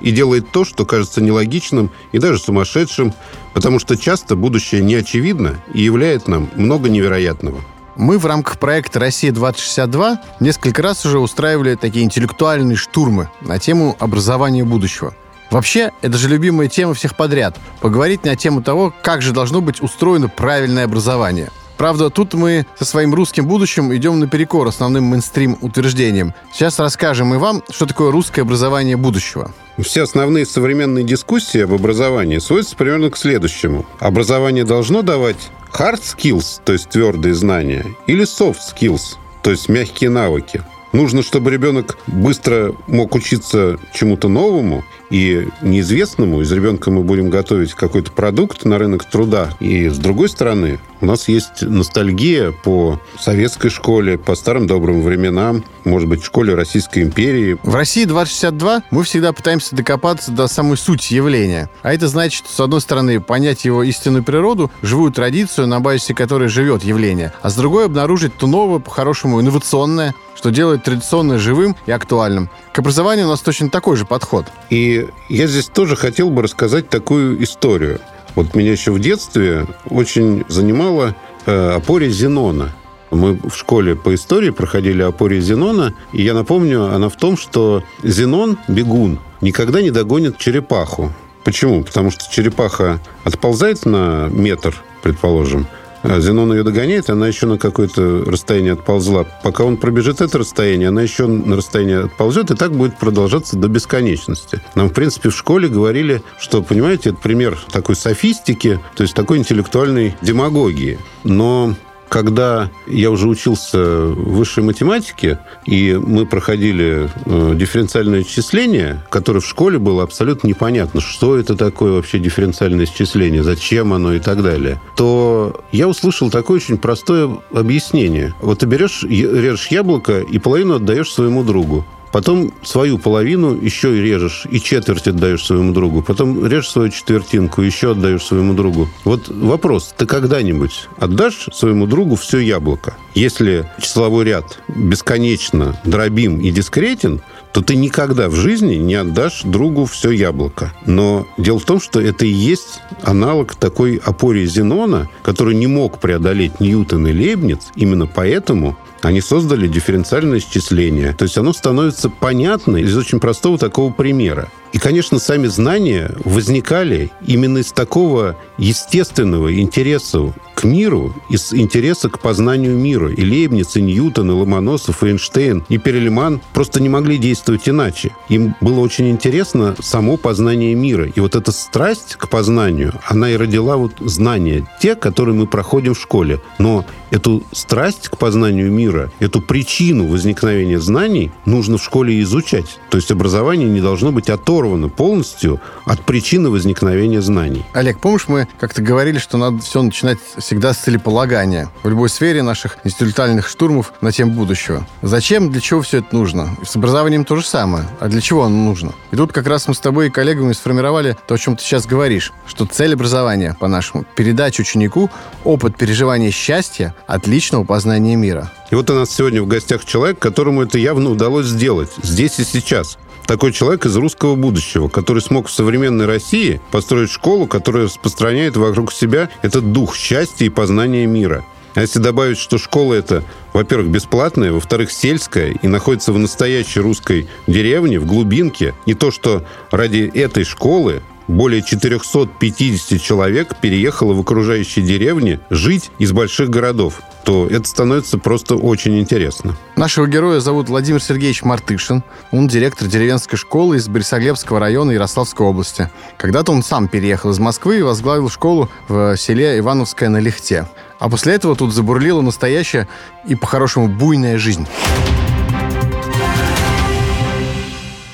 и делает то, что кажется нелогичным и даже сумасшедшим, потому что часто будущее не очевидно и являет нам много невероятного. Мы в рамках проекта «Россия-2062» несколько раз уже устраивали такие интеллектуальные штурмы на тему образования будущего. Вообще, это же любимая тема всех подряд. Поговорить на тему того, как же должно быть устроено правильное образование – Правда, тут мы со своим русским будущим идем наперекор основным мейнстрим утверждениям. Сейчас расскажем и вам, что такое русское образование будущего. Все основные современные дискуссии об образовании сводятся примерно к следующему. Образование должно давать hard skills, то есть твердые знания, или soft skills, то есть мягкие навыки. Нужно, чтобы ребенок быстро мог учиться чему-то новому и неизвестному. Из ребенка мы будем готовить какой-то продукт на рынок труда. И с другой стороны, у нас есть ностальгия по советской школе, по старым добрым временам, может быть, школе Российской империи. В России 2062 мы всегда пытаемся докопаться до самой сути явления. А это значит, с одной стороны, понять его истинную природу, живую традицию, на базе которой живет явление, а с другой обнаружить то новое, по-хорошему, инновационное, что делает традиционное живым и актуальным. К образованию у нас точно такой же подход. И я здесь тоже хотел бы рассказать такую историю. Вот меня еще в детстве очень занимала э, опоре Зенона. Мы в школе по истории проходили опоре Зенона, и я напомню, она в том, что Зенон, бегун, никогда не догонит черепаху. Почему? Потому что черепаха отползает на метр, предположим, Зенон ее догоняет, она еще на какое-то расстояние отползла. Пока он пробежит это расстояние, она еще на расстояние отползет, и так будет продолжаться до бесконечности. Нам, в принципе, в школе говорили, что, понимаете, это пример такой софистики, то есть такой интеллектуальной демагогии. Но когда я уже учился в высшей математике, и мы проходили э, дифференциальное исчисление, которое в школе было абсолютно непонятно, что это такое вообще дифференциальное исчисление, зачем оно и так далее, то я услышал такое очень простое объяснение. Вот ты берешь, режешь яблоко и половину отдаешь своему другу. Потом свою половину еще и режешь, и четверть отдаешь своему другу. Потом режешь свою четвертинку, еще отдаешь своему другу. Вот вопрос, ты когда-нибудь отдашь своему другу все яблоко? Если числовой ряд бесконечно дробим и дискретен, то ты никогда в жизни не отдашь другу все яблоко. Но дело в том, что это и есть аналог такой опоре Зенона, который не мог преодолеть Ньютон и Лейбниц. Именно поэтому они создали дифференциальное исчисление. То есть оно становится понятно из очень простого такого примера. И, конечно, сами знания возникали именно из такого естественного интереса к миру, из интереса к познанию мира. И Лейбниц, и Ньютон, и Ломоносов, и Эйнштейн, и Перельман просто не могли действовать иначе. Им было очень интересно само познание мира. И вот эта страсть к познанию, она и родила вот знания, те, которые мы проходим в школе. Но эту страсть к познанию мира, эту причину возникновения знаний нужно в школе изучать. То есть образование не должно быть оторвано полностью от причины возникновения знаний. Олег, помнишь, мы как-то говорили, что надо все начинать всегда с целеполагания в любой сфере наших институтальных штурмов на тему будущего. Зачем, для чего все это нужно? С образованием то же самое. А для чего оно нужно? И тут как раз мы с тобой и коллегами сформировали то, о чем ты сейчас говоришь, что цель образования, по-нашему, передать ученику опыт переживания счастья отличного познания мира. И вот у нас сегодня в гостях человек, которому это явно удалось сделать здесь и сейчас. такой человек из русского будущего, который смог в современной России построить школу, которая распространяет вокруг себя этот дух счастья и познания мира. А если добавить, что школа эта, во-первых, бесплатная, во-вторых, сельская и находится в настоящей русской деревне, в глубинке, и то, что ради этой школы более 450 человек переехало в окружающие деревни жить из больших городов то это становится просто очень интересно. Нашего героя зовут Владимир Сергеевич Мартышин. Он директор деревенской школы из Борисоглебского района Ярославской области. Когда-то он сам переехал из Москвы и возглавил школу в селе Ивановское на Лихте. А после этого тут забурлила настоящая и, по-хорошему, буйная жизнь.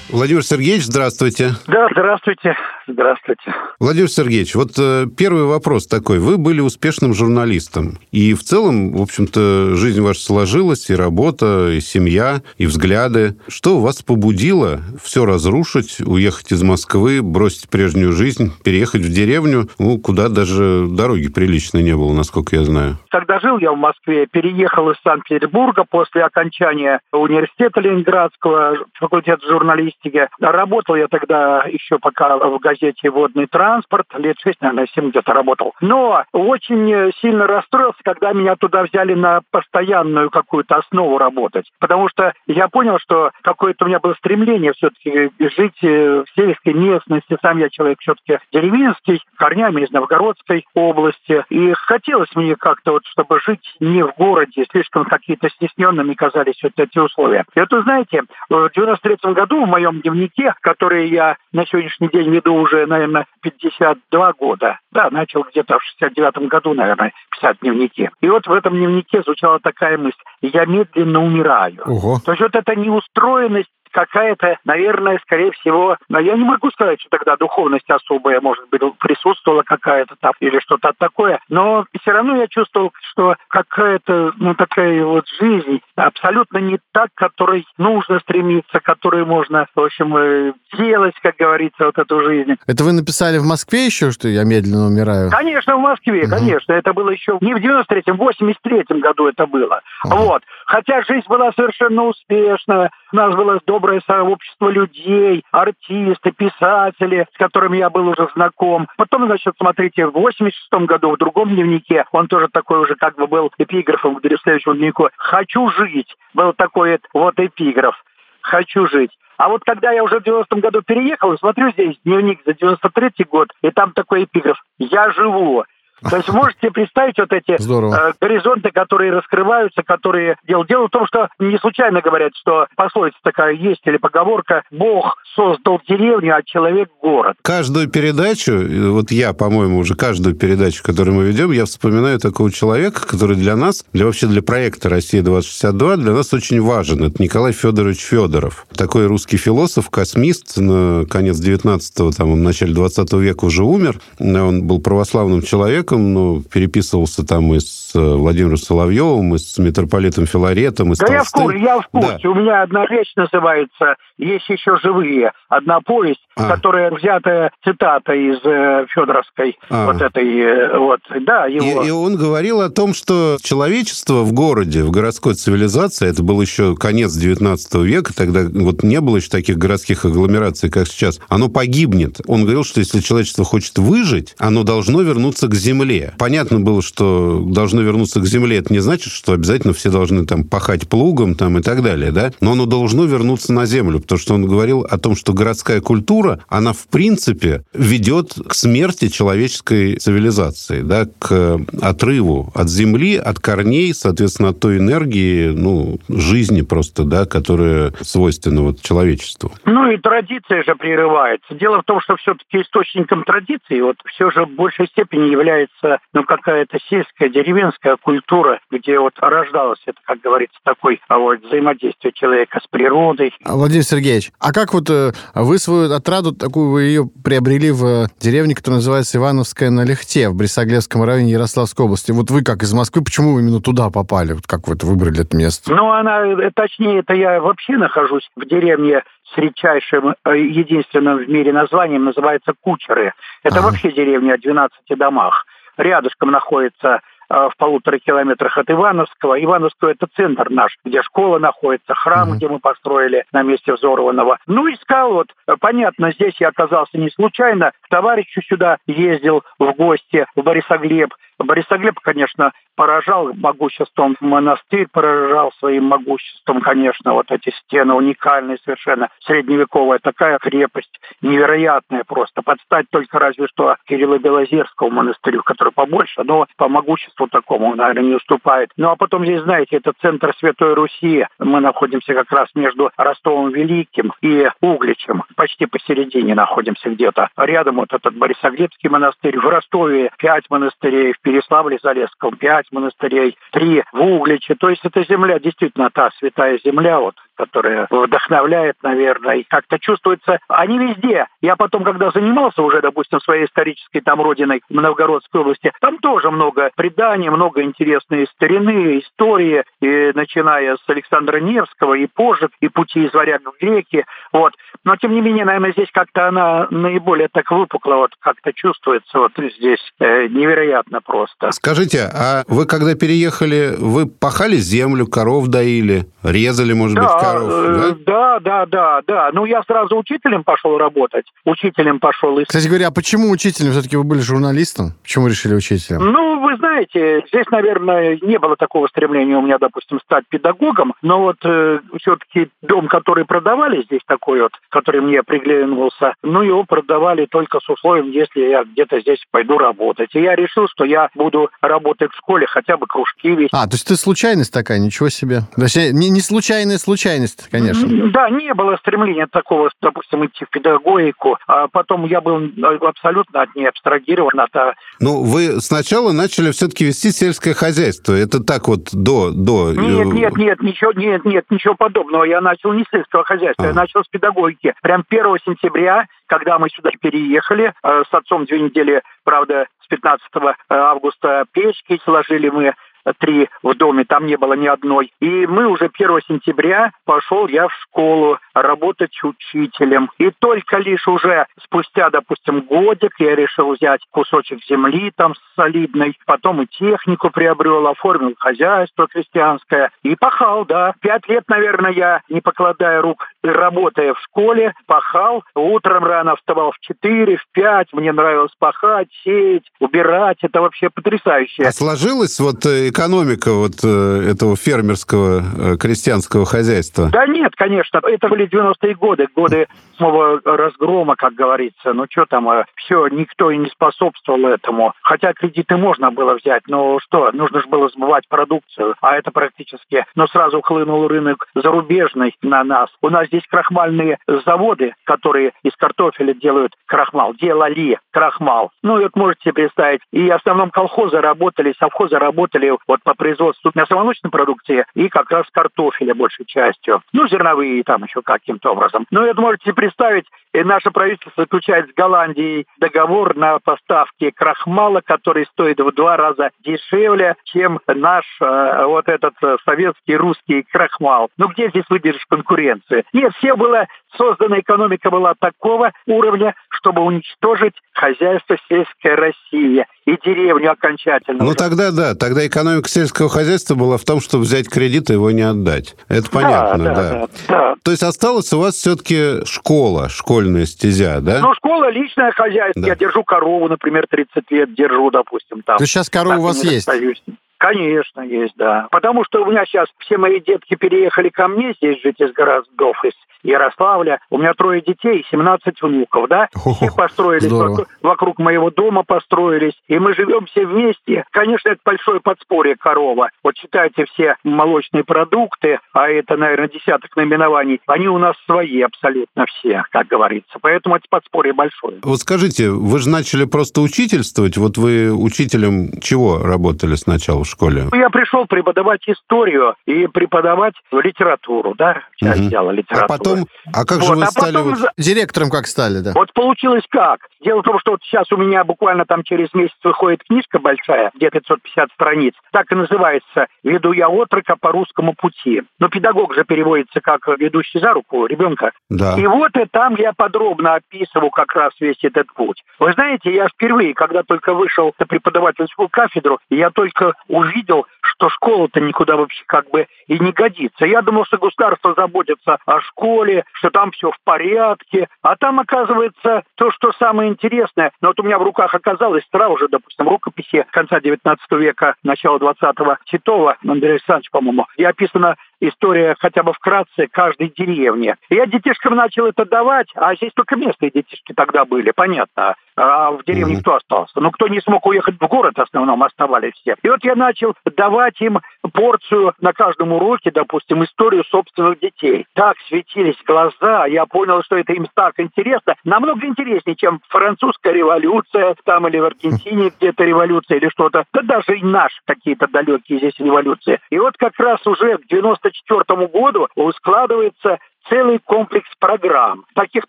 Владимир Сергеевич, здравствуйте. Да, здравствуйте. Здравствуйте. Владимир Сергеевич, вот э, первый вопрос такой. Вы были успешным журналистом. И в целом, в общем-то, жизнь ваша сложилась, и работа, и семья, и взгляды. Что вас побудило все разрушить, уехать из Москвы, бросить прежнюю жизнь, переехать в деревню, ну, куда даже дороги приличной не было, насколько я знаю? Когда жил я в Москве, переехал из Санкт-Петербурга после окончания университета Ленинградского, факультета журналистики. Работал я тогда еще пока в газете газете «Водный транспорт». Лет шесть, наверное, семь где-то работал. Но очень сильно расстроился, когда меня туда взяли на постоянную какую-то основу работать. Потому что я понял, что какое-то у меня было стремление все-таки жить э, в сельской местности. Сам я человек все-таки деревенский, корнями из Новгородской области. И хотелось мне как-то вот, чтобы жить не в городе, слишком какие-то стесненными казались вот эти условия. И вот вы знаете, в 93 году в моем дневнике, который я на сегодняшний день веду уже, наверное, 52 года. Да, начал где-то в 69 году, наверное, писать дневники. И вот в этом дневнике звучала такая мысль. Я медленно умираю. Ого. То есть вот эта неустроенность какая-то, наверное, скорее всего, но я не могу сказать, что тогда духовность особая, может быть, присутствовала какая-то там или что-то такое, но все равно я чувствовал, что какая-то, ну, такая вот жизнь абсолютно не так, которой нужно стремиться, которой можно, в общем, э, делать, как говорится, вот эту жизнь. Это вы написали в Москве еще, что я медленно умираю? Конечно, в Москве, угу. конечно. Это было еще не в 93-м, в 83-м году это было. Угу. Вот. Хотя жизнь была совершенно успешна, у нас было доброе сообщество людей, артисты, писатели, с которыми я был уже знаком. Потом, значит, смотрите, в 86 году в другом дневнике, он тоже такой уже как бы был эпиграфом к следующему дневнику, «Хочу жить». Был такой вот эпиграф «Хочу жить». А вот когда я уже в 90-м году переехал, смотрю здесь дневник за 93-й год, и там такой эпиграф «Я живу». То есть можете представить вот эти э, горизонты, которые раскрываются, которые... Дело, дело в том, что не случайно говорят, что пословица такая есть или поговорка «Бог создал деревню, а человек – город». Каждую передачу, вот я, по-моему, уже каждую передачу, которую мы ведем, я вспоминаю такого человека, который для нас, для вообще для проекта «Россия-2062» для нас очень важен. Это Николай Федорович Федоров. Такой русский философ, космист, на конец 19-го, там, в начале 20 века уже умер. Он был православным человеком, человеком, ну, переписывался там и с Владимиром Соловьевым, и с митрополитом Филаретом, и с Да я в курсе, я в курсе. Да. У меня одна вещь называется «Есть еще живые». Одна повесть, а. которая взята цитата из э, Федоровской а. вот этой, э, вот, да, его. И, и он говорил о том, что человечество в городе, в городской цивилизации, это был еще конец 19 века, тогда вот не было еще таких городских агломераций, как сейчас, оно погибнет. Он говорил, что если человечество хочет выжить, оно должно вернуться к земле. Понятно было, что должны вернуться к земле. Это не значит, что обязательно все должны там пахать плугом там, и так далее, да? Но оно должно вернуться на землю, потому что он говорил о том, что городская культура, она в принципе ведет к смерти человеческой цивилизации, да, к отрыву от земли, от корней, соответственно, от той энергии, ну, жизни просто, да, которая свойственна вот человечеству. Ну и традиция же прерывается. Дело в том, что все-таки источником традиции вот все же в большей степени является ну, какая-то сельская, деревенская культура, где вот рождалось это, как говорится, такой а вот, взаимодействие человека с природой. Владимир Сергеевич, а как вот э, вы свою отраду такую, вы ее приобрели в деревне, которая называется Ивановская на Лехте, в Брисоглевском районе Ярославской области? Вот вы как из Москвы, почему вы именно туда попали? Вот как вы это выбрали это место? Ну, она, э, точнее, это я вообще нахожусь в деревне с редчайшим, э, единственным в мире названием, называется Кучеры. Это ага. вообще деревня о 12 домах. Рядышком находится в полутора километрах от Ивановского. Ивановского – это центр наш, где школа находится, храм, mm-hmm. где мы построили на месте взорванного. Ну, искал вот, понятно, здесь я оказался не случайно. К товарищу сюда ездил в гости в Борисоглеб. Борисоглеб, конечно, поражал могуществом монастырь, поражал своим могуществом, конечно, вот эти стены уникальные совершенно, средневековая такая крепость, невероятная просто, подстать только разве что Кирилла Белозерского монастырю, который побольше, но по могуществу такому, наверное, не уступает. Ну а потом здесь, знаете, это центр Святой Руси, мы находимся как раз между Ростовом Великим и Угличем, почти посередине находимся где-то. Рядом вот этот Борисоглебский монастырь, в Ростове пять монастырей, в Переславле-Залесском пять монастырей, три в Угличе. То есть это земля действительно та святая земля, вот которая вдохновляет, наверное, и как-то чувствуется. Они везде. Я потом, когда занимался уже, допустим, своей исторической там родиной в Новгородской области, там тоже много преданий, много интересной старины, истории, и начиная с Александра Невского и позже, и пути из варяг в греки. Вот. Но, тем не менее, наверное, здесь как-то она наиболее так выпукла, вот как-то чувствуется вот здесь э, невероятно просто. Скажите, а вы когда переехали, вы пахали землю, коров доили, резали, может да, быть, коров, э, да? Да, да, да, да. Ну, я сразу учителем пошел работать. Учителем пошел. Кстати говоря, а почему учителем? Все-таки вы были журналистом? Почему решили учителем? Ну, вы знаете, здесь, наверное, не было такого стремления у меня, допустим, стать педагогом, но вот э, все-таки дом, который продавали здесь такой вот, который мне приглянулся, ну, его продавали только с условием, если я где-то здесь пойду работать. И я решил, что я буду работать в школе, хотя бы кружки вести. А, то есть ты случайность такая, ничего себе. То есть не, не случайная случайность, конечно. Да, не было стремления такого, допустим, идти в педагогику. А потом я был абсолютно от ней абстрагирован. От... А ну, вы сначала начали все-таки вести сельское хозяйство. Это так вот до... до... Э, нет, нет, нет, ничего, нет, нет, ничего подобного. Я начал не с сельского хозяйства, а. я начал с педагогики. Прям 1 сентября, когда мы сюда переехали, э, с отцом две недели, правда, с 15 августа печки сложили мы три в доме, там не было ни одной. И мы уже 1 сентября пошел я в школу работать учителем. И только лишь уже спустя, допустим, годик я решил взять кусочек земли там солидной, потом и технику приобрел, оформил хозяйство крестьянское и пахал, да. Пять лет, наверное, я, не покладая рук, работая в школе, пахал. Утром рано вставал в 4, в 5. Мне нравилось пахать, сеять, убирать. Это вообще потрясающе. А сложилась вот э, экономика вот э, этого фермерского э, крестьянского хозяйства? Да нет, конечно. Это были 90-е годы, годы самого разгрома, как говорится. Ну что там, все, никто и не способствовал этому. Хотя кредиты можно было взять, но что, нужно же было сбывать продукцию. А это практически, но сразу хлынул рынок зарубежный на нас. У нас здесь крахмальные заводы, которые из картофеля делают крахмал, делали крахмал. Ну, вот можете представить. И в основном колхозы работали, совхозы работали вот по производству мясомолочной продукции и как раз картофеля большей частью. Ну, зерновые там еще каким-то образом. Ну, это можете представить, и наше правительство заключает с Голландией договор на поставки крахмала, который стоит в два раза дешевле, чем наш э, вот этот э, советский русский крахмал. Ну где здесь выдержишь конкуренции? Нет, все было создана экономика была такого уровня, чтобы уничтожить хозяйство сельской России и деревню окончательно. Ну тогда да, тогда экономика сельского хозяйства была в том, чтобы взять кредит и его не отдать. Это понятно, да. да, да. да. То есть осталась у вас все-таки школа, школьная стезя, да? Ну, школа, личное хозяйство. Да. Я держу корову, например, 30 лет держу, допустим. Там. То есть сейчас корова у вас есть? Остаюсь. Конечно, есть, да. Потому что у меня сейчас все мои детки переехали ко мне здесь жить из городов, из Ярославля. У меня трое детей, 17 внуков, да? Все построились вокруг, вокруг моего дома, построились. И мы живем все вместе. Конечно, это большое подспорье корова. Вот читайте все молочные продукты, а это, наверное, десяток наименований. Они у нас свои абсолютно все, как говорится. Поэтому это подспорье большое. Вот скажите, вы же начали просто учительствовать. Вот вы учителем чего работали сначала? В школе? Я пришел преподавать историю и преподавать литературу, да, часть Мгм. дела А литературы. потом, а как же Вот, вы а стали... потом вот- Директором как стали, да? Вот получилось как? Дело в том, что вот сейчас у меня буквально там через месяц выходит книжка большая, где 550 страниц. Так и называется «Веду я отрока по русскому пути». Но педагог же переводится как «ведущий за руку ребенка». Да. И вот и там я подробно описываю как раз весь этот путь. Вы знаете, я впервые, когда только вышел на преподавательскую кафедру, я только увидел, что школа-то никуда вообще как бы и не годится. Я думал, что государство заботится о школе, что там все в порядке, а там оказывается то, что самое интересное. Но вот у меня в руках оказалось сразу же, допустим, рукописи конца 19 века, начала 20-го Титова, Андрея Александровича, по-моему, где описана история хотя бы вкратце каждой деревни. Я детишкам начал это давать, а здесь только местные детишки тогда были, понятно. А в деревне Мгм. кто остался? Ну, кто не смог уехать в город, в основном оставались все. И вот я начал давать им порцию на каждом уроке, допустим, историю собственных детей. Так светились глаза, я понял, что это им так интересно. Намного интереснее, чем французская революция, там или в Аргентине где-то революция или что-то. Да даже и наши какие-то далекие здесь революции. И вот как раз уже к 94 году складывается целый комплекс программ. Таких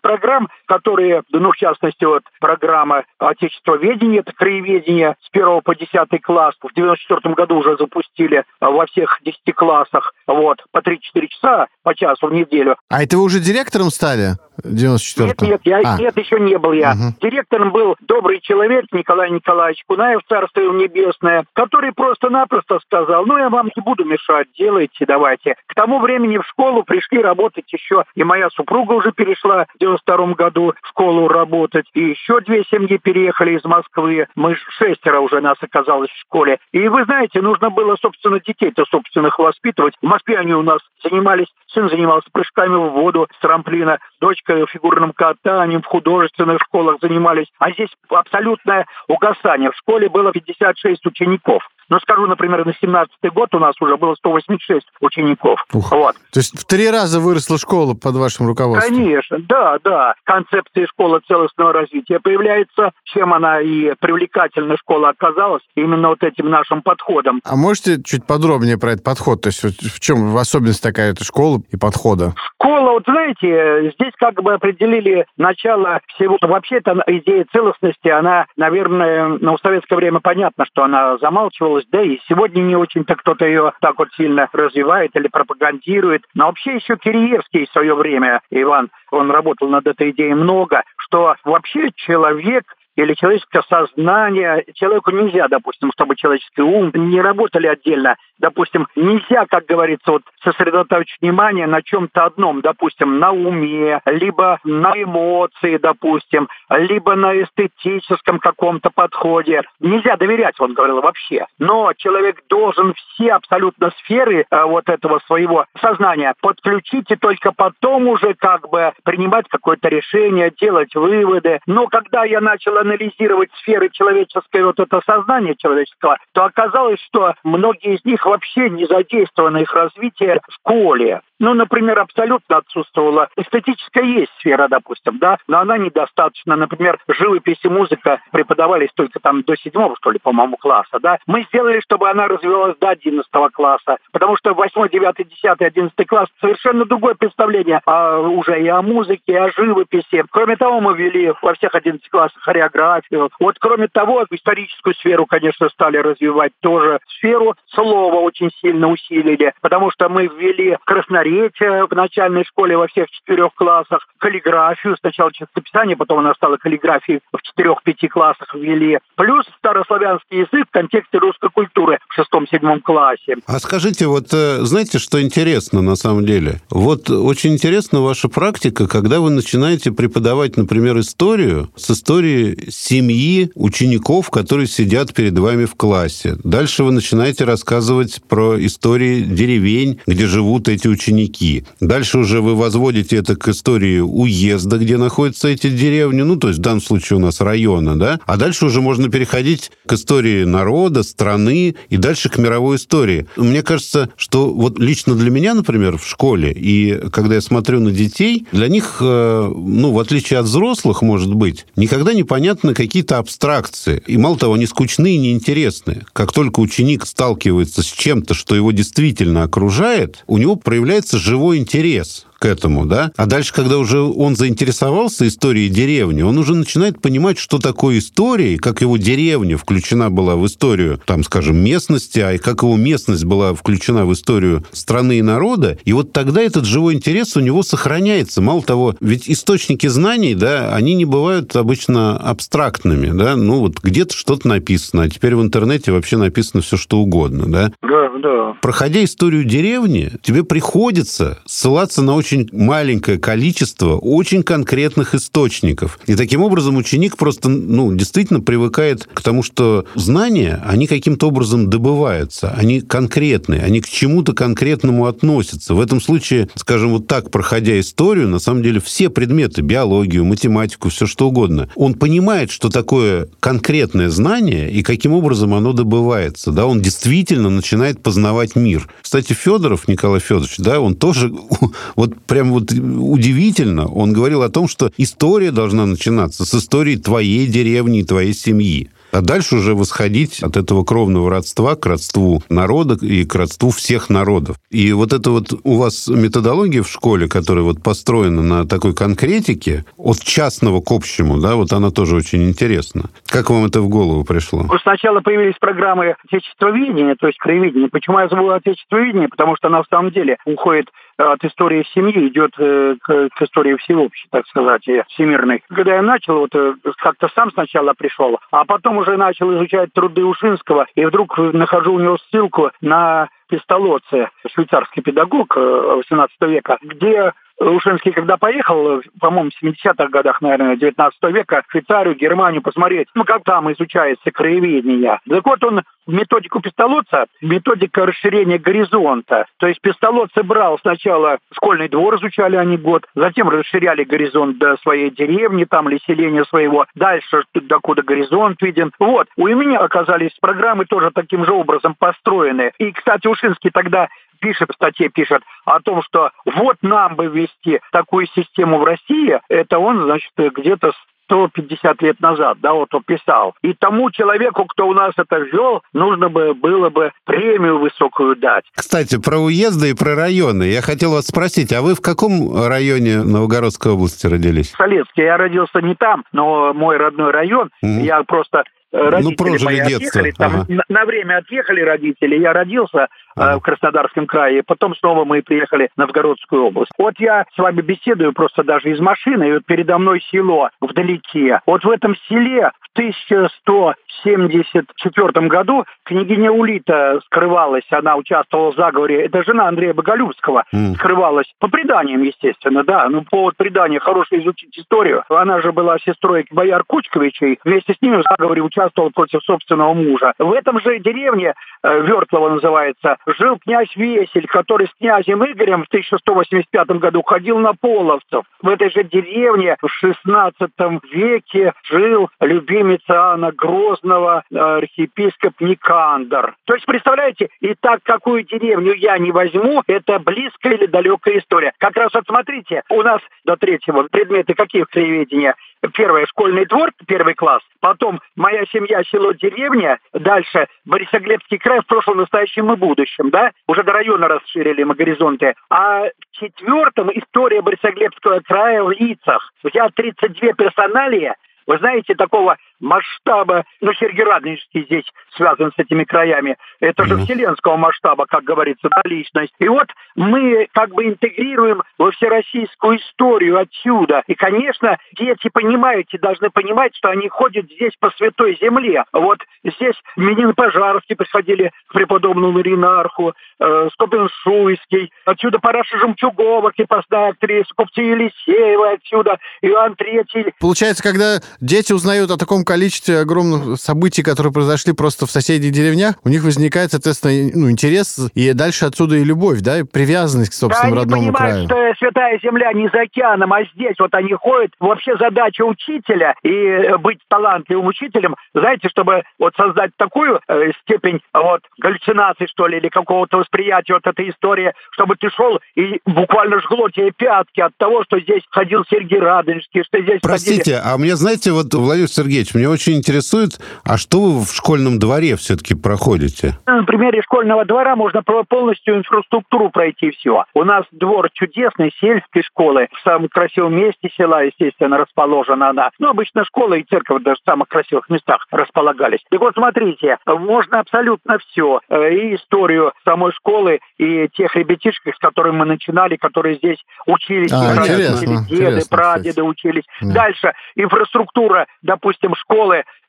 программ, которые, ну, в частности, вот программа отечествоведения, это краеведение с 1 по 10 класс, в 94 году уже запустили во всех 10 классах, вот, по 3-4 часа по часу в неделю. А это вы уже директором стали? В 94 Нет, нет, я, А. нет, еще не был я. Мгм. Директором был добрый человек Николай Николаевич Кунаев, царство ему небесное, который просто-напросто сказал, ну, я вам не буду мешать, делайте, давайте. К тому времени в школу пришли работать еще, и моя супруга уже перешла в 92 году в школу работать, и еще две семьи переехали из Москвы. Мы шестеро уже нас оказалось в школе. И вы знаете, нужно было, собственно, детей-то собственных воспитывать. В Москве они у нас занимались, сын занимался прыжками в воду с трамплина, дочка фигурным катанием, в художественных школах занимались. А здесь абсолютное угасание. В школе было 56 учеников. Ну, скажу, например, на 17 год у нас уже было 186 учеников. Ух. Вот. То есть в три раза выросла школа под вашим руководством? Конечно, да, да. Концепция школы целостного развития появляется. Чем она и привлекательна школа оказалась именно вот этим нашим подходом. А можете чуть подробнее про этот подход? То есть в чем особенность такая эта школа и подхода? Школа, вот знаете, здесь как бы определили начало всего. Вообще эта идея целостности, она, наверное, ну, в советское время понятно, что она замалчивалась, да и сегодня не очень-то кто-то ее так вот сильно развивает или пропагандирует. Но вообще еще Киреевский в свое время, Иван, он работал над этой идеей много, что вообще человек или человеческое сознание. Человеку нельзя, допустим, чтобы человеческий ум не работали отдельно. Допустим, нельзя, как говорится, вот сосредоточить внимание на чем-то одном, допустим, на уме, либо на эмоции, допустим, либо на эстетическом каком-то подходе. Нельзя доверять, он говорил, вообще. Но человек должен все абсолютно сферы э, вот этого своего сознания подключить и только потом уже как бы принимать какое-то решение, делать выводы. Но когда я начал анализировать сферы человеческое вот это сознание человеческого, то оказалось, что многие из них вообще не задействованы их развитие в школе. Ну, например, абсолютно отсутствовала. Эстетическая есть сфера, допустим, да, но она недостаточно. Например, живопись и музыка преподавались только там до седьмого, что ли, по-моему, класса, да. Мы сделали, чтобы она развивалась до одиннадцатого класса, потому что восьмой, девятый, десятый, одиннадцатый класс совершенно другое представление а, уже и о музыке, и о живописи. Кроме того, мы ввели во всех 11 классах хореографию. Вот, кроме того, историческую сферу, конечно, стали развивать тоже. Сферу слова очень сильно усилили, потому что мы ввели красноречие в начальной школе во всех четырех классах, каллиграфию, сначала чистописание, потом она стала каллиграфией в четырех-пяти классах ввели, плюс старославянский язык в контексте русской культуры в шестом-седьмом классе. А скажите, вот э, знаете, что интересно на самом деле? Вот очень интересна ваша практика, когда вы начинаете преподавать, например, историю с истории семьи учеников, которые сидят перед вами в классе. Дальше вы начинаете рассказывать про истории деревень, где живут эти ученики. Ученики. Дальше уже вы возводите это к истории уезда, где находятся эти деревни, ну, то есть в данном случае у нас района, да, а дальше уже можно переходить к истории народа, страны и дальше к мировой истории. Мне кажется, что вот лично для меня, например, в школе, и когда я смотрю на детей, для них, э, ну, в отличие от взрослых, может быть, никогда не понятны какие-то абстракции. И мало того, они скучны и неинтересны. Как только ученик сталкивается с чем-то, что его действительно окружает, у него проявляется живой интерес к этому, да? А дальше, когда уже он заинтересовался историей деревни, он уже начинает понимать, что такое история, как его деревня включена была в историю, там, скажем, местности, а и как его местность была включена в историю страны и народа. И вот тогда этот живой интерес у него сохраняется. Мало того, ведь источники знаний, да, они не бывают обычно абстрактными, да? Ну, вот где-то что-то написано, а теперь в интернете вообще написано все, что угодно, да? Да, да. Проходя историю деревни, тебе приходится ссылаться на очень очень маленькое количество очень конкретных источников. И таким образом ученик просто, ну, действительно привыкает к тому, что знания, они каким-то образом добываются, они конкретные, они к чему-то конкретному относятся. В этом случае, скажем, вот так, проходя историю, на самом деле все предметы, биологию, математику, все что угодно, он понимает, что такое конкретное знание и каким образом оно добывается. Да? Он действительно начинает познавать мир. Кстати, Федоров Николай Федорович, да, он тоже вот прям вот удивительно. Он говорил о том, что история должна начинаться с истории твоей деревни и твоей семьи. А дальше уже восходить от этого кровного родства к родству народа и к родству всех народов. И вот это вот у вас методология в школе, которая вот построена на такой конкретике, от частного к общему, да, вот она тоже очень интересна. Как вам это в голову пришло? Сначала появились программы отечествоведения, то есть краеведения. Почему я забыл отечествоведение? Потому что она в самом деле уходит от истории семьи идет э, к, к истории всеобщей, так сказать, всемирной. Когда я начал, вот э, как-то сам сначала пришел, а потом уже начал изучать труды Ушинского, и вдруг нахожу у него ссылку на Пестолоце, швейцарский педагог 18 э, века, где Ушинский, когда поехал, по-моему, в 70-х годах, наверное, 19 века, в Швейцарию, Германию посмотреть, ну, как там изучается краеведение. Так вот, он методику Пестолоца, методика расширения горизонта. То есть Пестолоцы брал сначала школьный двор, изучали они год, затем расширяли горизонт до своей деревни там или селения своего, дальше докуда горизонт виден. Вот, у меня оказались программы тоже таким же образом построены. И, кстати, Ушинский тогда пишет в статье, пишет о том, что вот нам бы ввести такую систему в России, это он, значит, где-то 150 лет назад, да, вот он писал. И тому человеку, кто у нас это ввел, нужно бы было бы премию высокую дать. Кстати, про уезды и про районы. Я хотел вас спросить, а вы в каком районе Новгородской области родились? Солецкий. Я родился не там, но мой родной район. Угу. Я просто э, ну, родители ну, прожили мои детство. отъехали, там, ага. на, на время отъехали родители, я родился. В Краснодарском крае. Потом снова мы приехали в Новгородскую область. Вот я с вами беседую просто даже из машины, и вот передо мной село вдалеке. Вот в этом селе в 1174 году княгиня Улита скрывалась, она участвовала в заговоре, это жена Андрея Боголюбского, mm. скрывалась по преданиям, естественно, да, ну по преданию хорошо изучить историю. Она же была сестрой бояр Кучковичей, вместе с ними в заговоре участвовала против собственного мужа. В этом же деревне, э, Вертлова называется, жил князь Весель, который с князем Игорем в 1185 году ходил на половцев. В этой же деревне в 16 веке жил любимец Иоанна Грозного архиепископ Никандр. То есть, представляете, и так какую деревню я не возьму, это близкая или далекая история. Как раз вот смотрите, у нас до третьего предметы какие в краеведении? Первое, школьный двор, первый класс. Потом моя семья, село, деревня. Дальше Борисоглебский край в прошлом, настоящем и будущем, да? Уже до района расширили мы горизонты. А в четвертом история Борисоглебского края в лицах. Я 32 персоналии, вы знаете, такого масштаба, ну, Сергей Радонежский здесь связан с этими краями, это же вселенского масштаба, как говорится, да, личность. И вот мы как бы интегрируем во всероссийскую историю отсюда. И, конечно, дети, понимаете, должны понимать, что они ходят здесь по святой земле. Вот здесь Минин Пожарский приходили к преподобному Ринарху, э, Скопин Шуйский, отсюда Параша Жемчугова, крепостная актриса, Купти Елисеева отсюда, Иоанн Третий. Получается, когда дети узнают о таком количестве огромных событий, которые произошли просто в соседних деревнях, у них возникает, соответственно, ну, интерес, и дальше отсюда и любовь, да, и привязанность к собственному да, родному они краю. что святая земля не за океаном, а здесь вот они ходят. Вообще задача учителя и э, быть талантливым учителем, знаете, чтобы вот создать такую э, степень вот галлюцинации, что ли, или какого-то восприятия вот этой истории, чтобы ты шел и буквально жгло тебе пятки от того, что здесь ходил Сергей Радонежский, что здесь Простите, ходили... а мне, знаете, вот, Владимир Сергеевич, мне очень интересует, а что вы в школьном дворе все-таки проходите? На примере школьного двора можно полностью инфраструктуру пройти все. У нас двор чудесный, сельской школы, в самом красивом месте села, естественно, расположена она. Ну, обычно школа и церковь даже в самых красивых местах располагались. И вот смотрите, можно абсолютно все. Э, и историю самой школы, и тех ребятишек, с которыми мы начинали, которые здесь учились. А, их интересно, деды, интересно, прадеды кстати. учились. Да. Дальше инфраструктура, допустим, школы.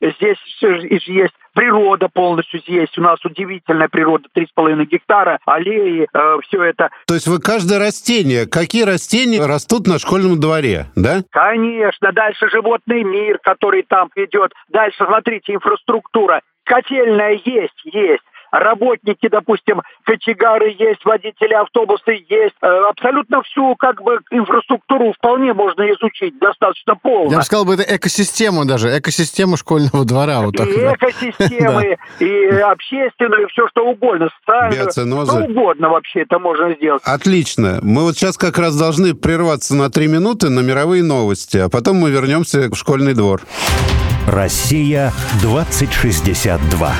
Здесь же есть природа полностью есть. У нас удивительная природа, 3,5 гектара, аллеи, все это. То есть вы каждое растение, какие растения растут на школьном дворе, да? Конечно, дальше животный мир, который там идет. Дальше, смотрите, инфраструктура. Котельная есть, есть. Работники, допустим, кочегары есть, водители автобусы есть. Э, Абсолютно всю как бы инфраструктуру вполне можно изучить достаточно полно. Я бы сказал, бы, это экосистема даже, экосистема школьного двора. Вот так, и да. экосистемы, и общественную, и все что угодно, социальную, Биоценозы. что угодно вообще это можно сделать. Отлично. Мы вот сейчас как раз должны прерваться на три минуты на мировые новости, а потом мы вернемся в школьный двор. Россия 2062.